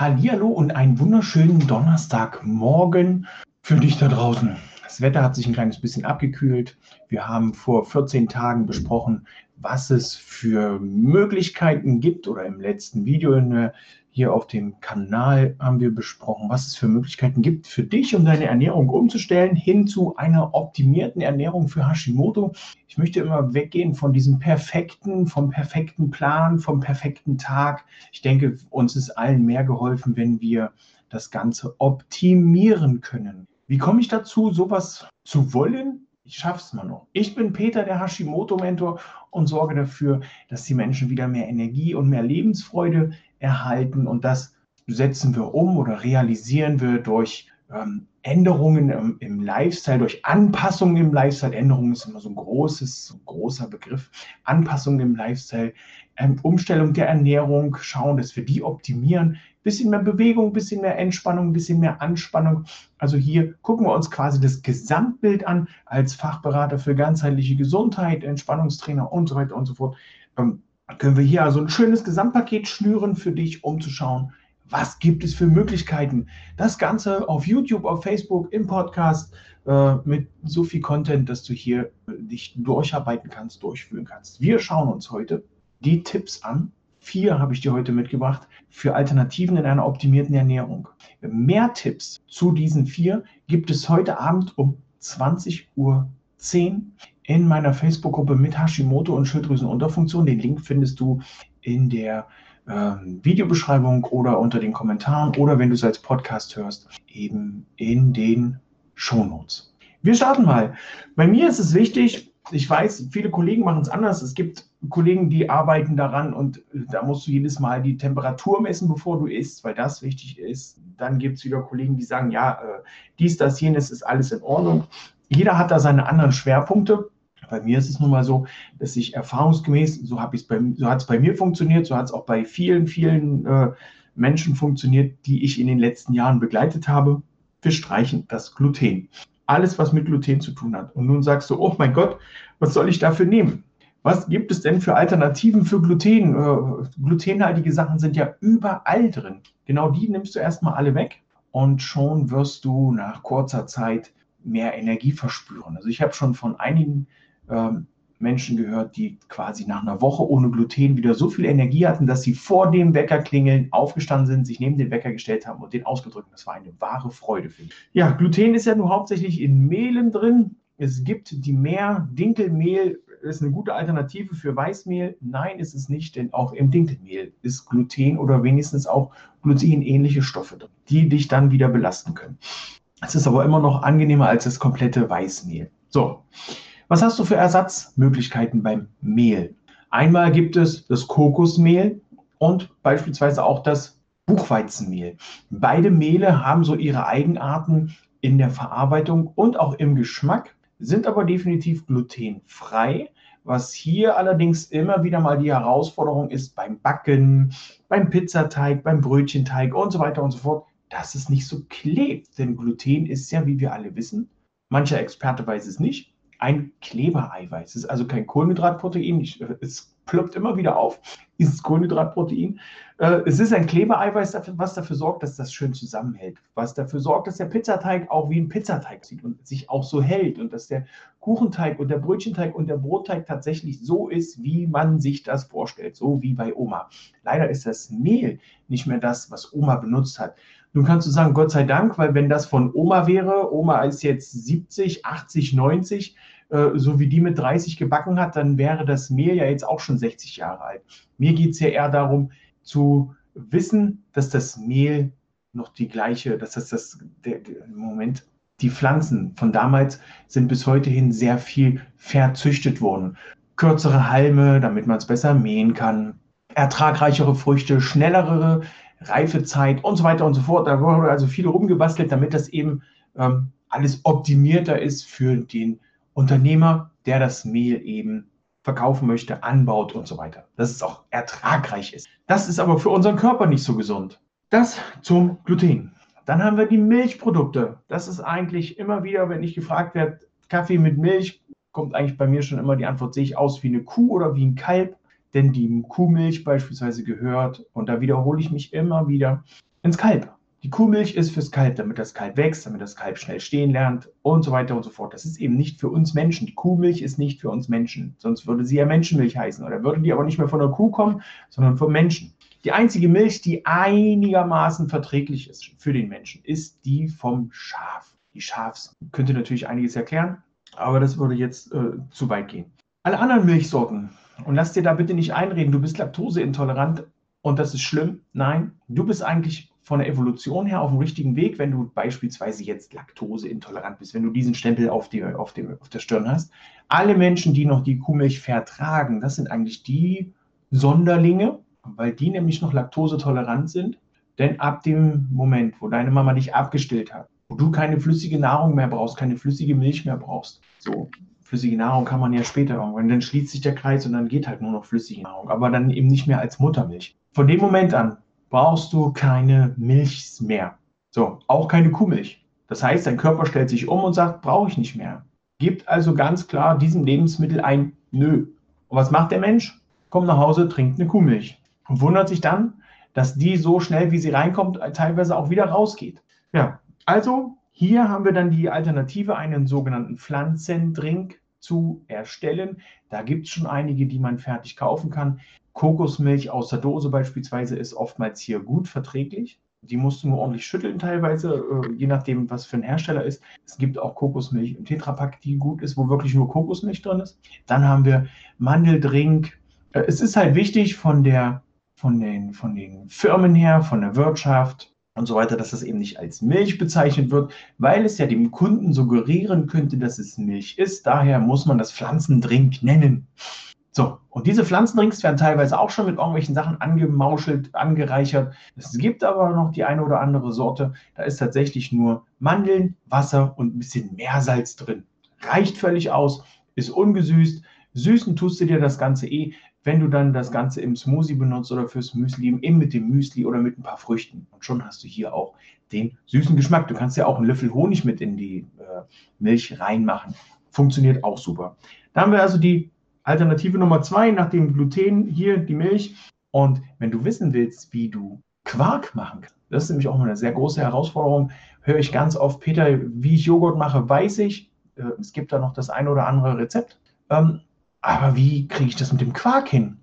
Hallihallo und einen wunderschönen Donnerstagmorgen für dich da draußen. Das Wetter hat sich ein kleines bisschen abgekühlt. Wir haben vor 14 Tagen besprochen, was es für Möglichkeiten gibt oder im letzten Video in der hier auf dem Kanal haben wir besprochen, was es für Möglichkeiten gibt für dich, um deine Ernährung umzustellen, hin zu einer optimierten Ernährung für Hashimoto. Ich möchte immer weggehen von diesem perfekten, vom perfekten Plan, vom perfekten Tag. Ich denke, uns ist allen mehr geholfen, wenn wir das Ganze optimieren können. Wie komme ich dazu, sowas zu wollen? Ich schaffe es mal noch. Ich bin Peter, der Hashimoto-Mentor und sorge dafür, dass die Menschen wieder mehr Energie und mehr Lebensfreude erhalten. Und das setzen wir um oder realisieren wir durch ähm, Änderungen im, im, Lifestyle, durch Anpassungen im Lifestyle. Änderungen ist immer so ein großes, so ein großer Begriff. Anpassungen im Lifestyle, ähm, Umstellung der Ernährung, schauen, dass wir die optimieren. Bisschen mehr Bewegung, bisschen mehr Entspannung, bisschen mehr Anspannung. Also hier gucken wir uns quasi das Gesamtbild an als Fachberater für ganzheitliche Gesundheit, Entspannungstrainer und so weiter und so fort. Ähm, können wir hier also ein schönes Gesamtpaket schnüren für dich, um zu schauen, was gibt es für Möglichkeiten. Das Ganze auf YouTube, auf Facebook, im Podcast äh, mit so viel Content, dass du hier äh, dich durcharbeiten kannst, durchführen kannst. Wir schauen uns heute die Tipps an. Vier habe ich dir heute mitgebracht für Alternativen in einer optimierten Ernährung. Mehr Tipps zu diesen vier gibt es heute Abend um 20.10 Uhr in meiner Facebook-Gruppe mit Hashimoto und Schilddrüsenunterfunktion. Den Link findest du in der äh, Videobeschreibung oder unter den Kommentaren oder wenn du es als Podcast hörst, eben in den Shownotes. Wir starten mal. Bei mir ist es wichtig, ich weiß, viele Kollegen machen es anders. Es gibt Kollegen, die arbeiten daran und äh, da musst du jedes Mal die Temperatur messen, bevor du isst, weil das wichtig ist. Dann gibt es wieder Kollegen, die sagen, ja, äh, dies, das, jenes ist alles in Ordnung. Jeder hat da seine anderen Schwerpunkte. Bei mir ist es nun mal so, dass ich erfahrungsgemäß, so, so hat es bei mir funktioniert, so hat es auch bei vielen, vielen äh, Menschen funktioniert, die ich in den letzten Jahren begleitet habe. Wir streichen das Gluten. Alles, was mit Gluten zu tun hat. Und nun sagst du, oh mein Gott, was soll ich dafür nehmen? Was gibt es denn für Alternativen für Gluten? Äh, glutenhaltige Sachen sind ja überall drin. Genau die nimmst du erstmal alle weg und schon wirst du nach kurzer Zeit mehr Energie verspüren. Also ich habe schon von einigen ähm, Menschen gehört, die quasi nach einer Woche ohne Gluten wieder so viel Energie hatten, dass sie vor dem Wecker klingeln aufgestanden sind, sich neben den Wecker gestellt haben und den ausgedrückt. Das war eine wahre Freude für mich. Ja, Gluten ist ja nur hauptsächlich in Mehlen drin. Es gibt die Mehr Dinkelmehl ist eine gute Alternative für Weißmehl. Nein, ist es nicht, denn auch im Dinkelmehl ist Gluten oder wenigstens auch glutenähnliche Stoffe drin, die dich dann wieder belasten können. Es ist aber immer noch angenehmer als das komplette Weißmehl. So, was hast du für Ersatzmöglichkeiten beim Mehl? Einmal gibt es das Kokosmehl und beispielsweise auch das Buchweizenmehl. Beide Mehle haben so ihre Eigenarten in der Verarbeitung und auch im Geschmack, sind aber definitiv glutenfrei. Was hier allerdings immer wieder mal die Herausforderung ist beim Backen, beim Pizzateig, beim Brötchenteig und so weiter und so fort, dass es nicht so klebt. Denn Gluten ist ja, wie wir alle wissen, mancher Experte weiß es nicht, ein Klebereiweiß. Es ist also kein Kohlenhydratprotein. Ich, es ploppt immer wieder auf, dieses Kohlenhydratprotein. Äh, es ist ein Klebereiweiß, was dafür sorgt, dass das schön zusammenhält. Was dafür sorgt, dass der Pizzateig auch wie ein Pizzateig sieht und sich auch so hält. Und dass der Kuchenteig und der Brötchenteig und der Brotteig tatsächlich so ist, wie man sich das vorstellt. So wie bei Oma. Leider ist das Mehl nicht mehr das, was Oma benutzt hat. Nun kannst du sagen, Gott sei Dank, weil wenn das von Oma wäre, Oma ist jetzt 70, 80, 90, äh, so wie die mit 30 gebacken hat, dann wäre das Mehl ja jetzt auch schon 60 Jahre alt. Mir geht es ja eher darum zu wissen, dass das Mehl noch die gleiche, dass das das der, der, Moment, die Pflanzen von damals sind bis heute hin sehr viel verzüchtet worden. kürzere Halme, damit man es besser mähen kann, ertragreichere Früchte, schnellere Reifezeit und so weiter und so fort. Da wurde also viel rumgebastelt, damit das eben ähm, alles optimierter ist für den Unternehmer, der das Mehl eben verkaufen möchte, anbaut und so weiter. Dass es auch ertragreich ist. Das ist aber für unseren Körper nicht so gesund. Das zum Gluten. Dann haben wir die Milchprodukte. Das ist eigentlich immer wieder, wenn ich gefragt werde, Kaffee mit Milch, kommt eigentlich bei mir schon immer die Antwort, sehe ich aus wie eine Kuh oder wie ein Kalb? Denn die Kuhmilch beispielsweise gehört, und da wiederhole ich mich immer wieder, ins Kalb. Die Kuhmilch ist fürs Kalb, damit das Kalb wächst, damit das Kalb schnell stehen lernt und so weiter und so fort. Das ist eben nicht für uns Menschen. Die Kuhmilch ist nicht für uns Menschen. Sonst würde sie ja Menschenmilch heißen. Oder würde die aber nicht mehr von der Kuh kommen, sondern vom Menschen. Die einzige Milch, die einigermaßen verträglich ist für den Menschen, ist die vom Schaf. Die Schafs könnte natürlich einiges erklären, aber das würde jetzt äh, zu weit gehen. Alle anderen Milchsorten, und lass dir da bitte nicht einreden, du bist laktoseintolerant und das ist schlimm. Nein, du bist eigentlich von der Evolution her auf dem richtigen Weg, wenn du beispielsweise jetzt laktoseintolerant bist, wenn du diesen Stempel auf, die, auf, dem, auf der Stirn hast. Alle Menschen, die noch die Kuhmilch vertragen, das sind eigentlich die Sonderlinge, weil die nämlich noch laktosetolerant sind. Denn ab dem Moment, wo deine Mama dich abgestillt hat, wo du keine flüssige Nahrung mehr brauchst, keine flüssige Milch mehr brauchst, so flüssige Nahrung kann man ja später irgendwann, dann schließt sich der Kreis und dann geht halt nur noch flüssige Nahrung, aber dann eben nicht mehr als Muttermilch. Von dem Moment an brauchst du keine Milch mehr. So, auch keine Kuhmilch. Das heißt, dein Körper stellt sich um und sagt, brauche ich nicht mehr. Gibt also ganz klar diesem Lebensmittel ein Nö. Und was macht der Mensch? Kommt nach Hause, trinkt eine Kuhmilch und wundert sich dann, dass die so schnell, wie sie reinkommt, teilweise auch wieder rausgeht. Ja, also hier haben wir dann die Alternative, einen sogenannten Pflanzendrink zu erstellen. Da gibt es schon einige, die man fertig kaufen kann. Kokosmilch aus der Dose beispielsweise ist oftmals hier gut verträglich. Die musst du nur ordentlich schütteln teilweise, äh, je nachdem, was für ein Hersteller ist. Es gibt auch Kokosmilch im Tetrapack, die gut ist, wo wirklich nur Kokosmilch drin ist. Dann haben wir Mandeldrink. Äh, es ist halt wichtig von der von den, von den Firmen her, von der Wirtschaft und so weiter, dass das eben nicht als Milch bezeichnet wird, weil es ja dem Kunden suggerieren könnte, dass es Milch ist. Daher muss man das Pflanzendrink nennen. So, und diese Pflanzendrinks werden teilweise auch schon mit irgendwelchen Sachen angemauschelt, angereichert. Es gibt aber noch die eine oder andere Sorte, da ist tatsächlich nur Mandeln, Wasser und ein bisschen Meersalz drin. Reicht völlig aus, ist ungesüßt. Süßen tust du dir das Ganze eh wenn du dann das Ganze im Smoothie benutzt oder fürs Müsli, eben mit dem Müsli oder mit ein paar Früchten. Und schon hast du hier auch den süßen Geschmack. Du kannst ja auch einen Löffel Honig mit in die äh, Milch reinmachen. Funktioniert auch super. Da haben wir also die Alternative Nummer zwei nach dem Gluten, hier die Milch. Und wenn du wissen willst, wie du Quark machen kannst, das ist nämlich auch eine sehr große Herausforderung, höre ich ganz oft, Peter, wie ich Joghurt mache, weiß ich. Äh, es gibt da noch das ein oder andere Rezept. Ähm, aber wie kriege ich das mit dem Quark hin?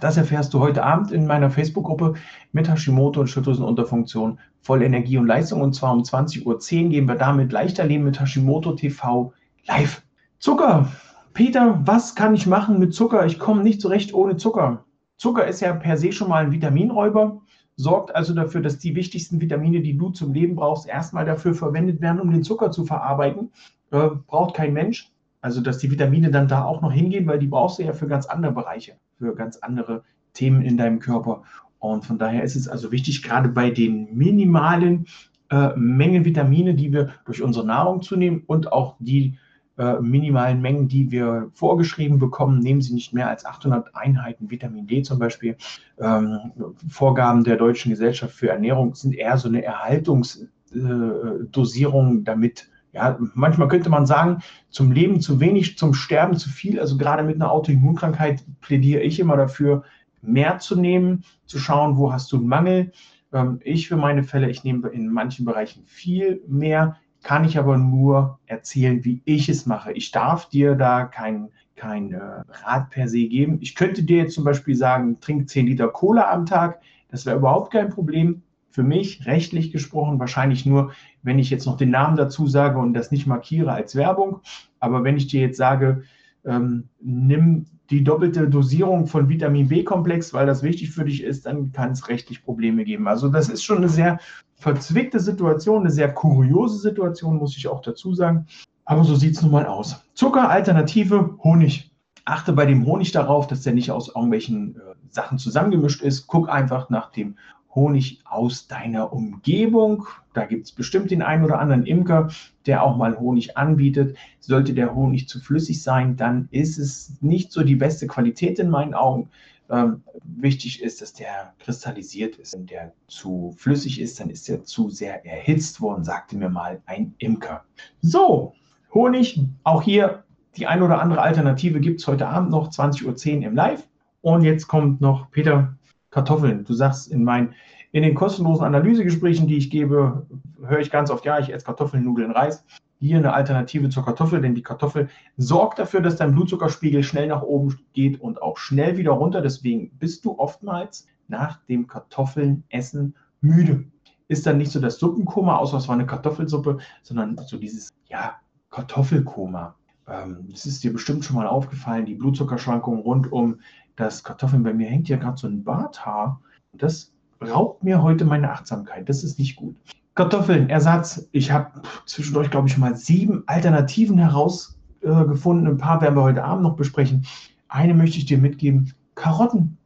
Das erfährst du heute Abend in meiner Facebook-Gruppe mit Hashimoto und Schilddrüsenunterfunktion voll Energie und Leistung. Und zwar um 20.10 Uhr gehen wir damit leichter leben mit Hashimoto TV live. Zucker. Peter, was kann ich machen mit Zucker? Ich komme nicht zurecht ohne Zucker. Zucker ist ja per se schon mal ein Vitaminräuber, sorgt also dafür, dass die wichtigsten Vitamine, die du zum Leben brauchst, erstmal dafür verwendet werden, um den Zucker zu verarbeiten. Äh, braucht kein Mensch. Also, dass die Vitamine dann da auch noch hingehen, weil die brauchst du ja für ganz andere Bereiche, für ganz andere Themen in deinem Körper. Und von daher ist es also wichtig, gerade bei den minimalen äh, Mengen Vitamine, die wir durch unsere Nahrung zunehmen und auch die äh, minimalen Mengen, die wir vorgeschrieben bekommen, nehmen Sie nicht mehr als 800 Einheiten Vitamin D zum Beispiel. Ähm, Vorgaben der Deutschen Gesellschaft für Ernährung sind eher so eine Erhaltungsdosierung, äh, damit ja, manchmal könnte man sagen, zum Leben zu wenig, zum Sterben zu viel. Also gerade mit einer Autoimmunkrankheit plädiere ich immer dafür, mehr zu nehmen, zu schauen, wo hast du einen Mangel. Ähm, ich für meine Fälle, ich nehme in manchen Bereichen viel mehr, kann ich aber nur erzählen, wie ich es mache. Ich darf dir da kein, kein äh, Rat per se geben. Ich könnte dir jetzt zum Beispiel sagen, trink 10 Liter Cola am Tag. Das wäre überhaupt kein Problem für mich rechtlich gesprochen wahrscheinlich nur, wenn ich jetzt noch den Namen dazu sage und das nicht markiere als Werbung. Aber wenn ich dir jetzt sage, ähm, nimm die doppelte Dosierung von Vitamin B-Komplex, weil das wichtig für dich ist, dann kann es rechtlich Probleme geben. Also das ist schon eine sehr verzwickte Situation, eine sehr kuriose Situation, muss ich auch dazu sagen. Aber so sieht es nun mal aus. Zucker, Alternative, Honig. Achte bei dem Honig darauf, dass der nicht aus irgendwelchen äh, Sachen zusammengemischt ist. Guck einfach nach dem Honig aus deiner Umgebung. Da gibt es bestimmt den einen oder anderen Imker, der auch mal Honig anbietet. Sollte der Honig zu flüssig sein, dann ist es nicht so die beste Qualität in meinen Augen. Ähm, wichtig ist, dass der kristallisiert ist. Wenn der zu flüssig ist, dann ist er zu sehr erhitzt worden, sagte mir mal ein Imker. So, Honig, auch hier die ein oder andere Alternative gibt es heute Abend noch, 20.10 Uhr im Live. Und jetzt kommt noch Peter Kartoffeln. Du sagst in meinen in den kostenlosen Analysegesprächen, die ich gebe, höre ich ganz oft, ja, ich esse Kartoffeln, Nudeln, Reis. Hier eine Alternative zur Kartoffel, denn die Kartoffel sorgt dafür, dass dein Blutzuckerspiegel schnell nach oben geht und auch schnell wieder runter. Deswegen bist du oftmals nach dem Kartoffelnessen müde. Ist dann nicht so das Suppenkoma, außer es war eine Kartoffelsuppe, sondern so dieses, ja, Kartoffelkoma. Ähm, das ist dir bestimmt schon mal aufgefallen, die Blutzuckerschwankungen rund um das Kartoffeln. Bei mir hängt ja gerade so ein Barthaar. Das raubt mir heute meine Achtsamkeit. Das ist nicht gut. Kartoffeln, Ersatz. Ich habe zwischendurch, glaube ich, mal sieben Alternativen herausgefunden. Ein paar werden wir heute Abend noch besprechen. Eine möchte ich dir mitgeben. Karotten.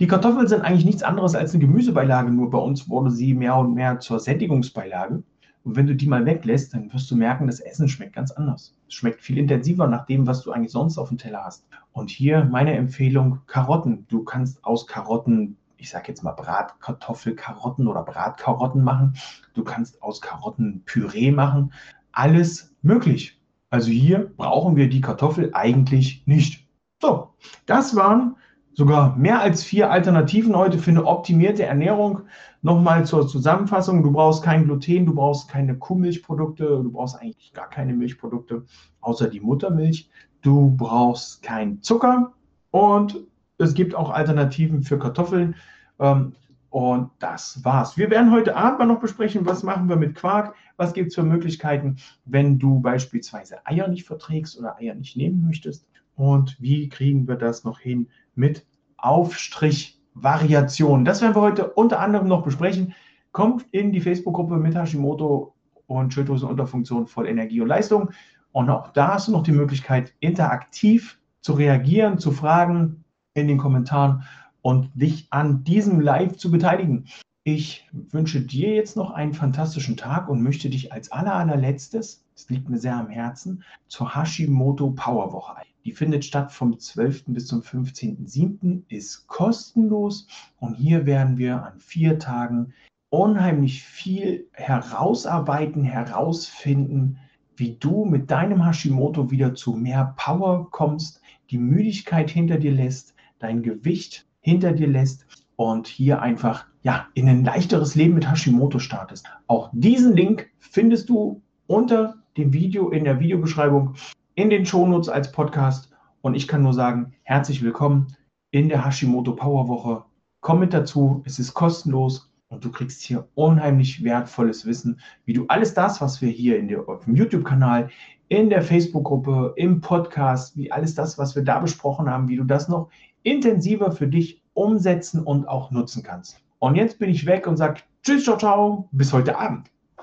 Die Kartoffeln sind eigentlich nichts anderes als eine Gemüsebeilage, nur bei uns wurde sie mehr und mehr zur Sättigungsbeilage. Und wenn du die mal weglässt, dann wirst du merken, das Essen schmeckt ganz anders. Es schmeckt viel intensiver nach dem, was du eigentlich sonst auf dem Teller hast. Und hier meine Empfehlung, Karotten. Du kannst aus Karotten ich sage jetzt mal Bratkartoffelkarotten oder Bratkarotten machen. Du kannst aus Karotten Püree machen. Alles möglich. Also hier brauchen wir die Kartoffel eigentlich nicht. So, das waren sogar mehr als vier Alternativen heute für eine optimierte Ernährung. Nochmal zur Zusammenfassung. Du brauchst kein Gluten, du brauchst keine Kuhmilchprodukte, du brauchst eigentlich gar keine Milchprodukte, außer die Muttermilch. Du brauchst keinen Zucker und es gibt auch Alternativen für Kartoffeln. Ähm, und das war's. Wir werden heute Abend mal noch besprechen, was machen wir mit Quark, was gibt es für Möglichkeiten, wenn du beispielsweise Eier nicht verträgst oder Eier nicht nehmen möchtest. Und wie kriegen wir das noch hin mit Aufstrich-Variationen. Das werden wir heute unter anderem noch besprechen. Kommt in die Facebook-Gruppe mit Hashimoto und Schilddrüsenunterfunktion voll Energie und Leistung. Und auch da hast du noch die Möglichkeit, interaktiv zu reagieren, zu fragen in den Kommentaren und dich an diesem Live zu beteiligen. Ich wünsche dir jetzt noch einen fantastischen Tag und möchte dich als aller, allerletztes, es liegt mir sehr am Herzen, zur Hashimoto Powerwoche ein. Die findet statt vom 12. bis zum 15.07., ist kostenlos und hier werden wir an vier Tagen unheimlich viel herausarbeiten, herausfinden, wie du mit deinem Hashimoto wieder zu mehr Power kommst, die Müdigkeit hinter dir lässt, dein Gewicht hinter dir lässt und hier einfach ja, in ein leichteres Leben mit Hashimoto startest. Auch diesen Link findest du unter dem Video in der Videobeschreibung in den Shownotes als Podcast. Und ich kann nur sagen, herzlich willkommen in der Hashimoto Power Woche. Komm mit dazu, es ist kostenlos und du kriegst hier unheimlich wertvolles Wissen, wie du alles das, was wir hier in der, auf dem YouTube-Kanal, in der Facebook-Gruppe, im Podcast, wie alles das, was wir da besprochen haben, wie du das noch intensiver für dich umsetzen und auch nutzen kannst. Und jetzt bin ich weg und sage Tschüss, ciao, ciao, bis heute Abend.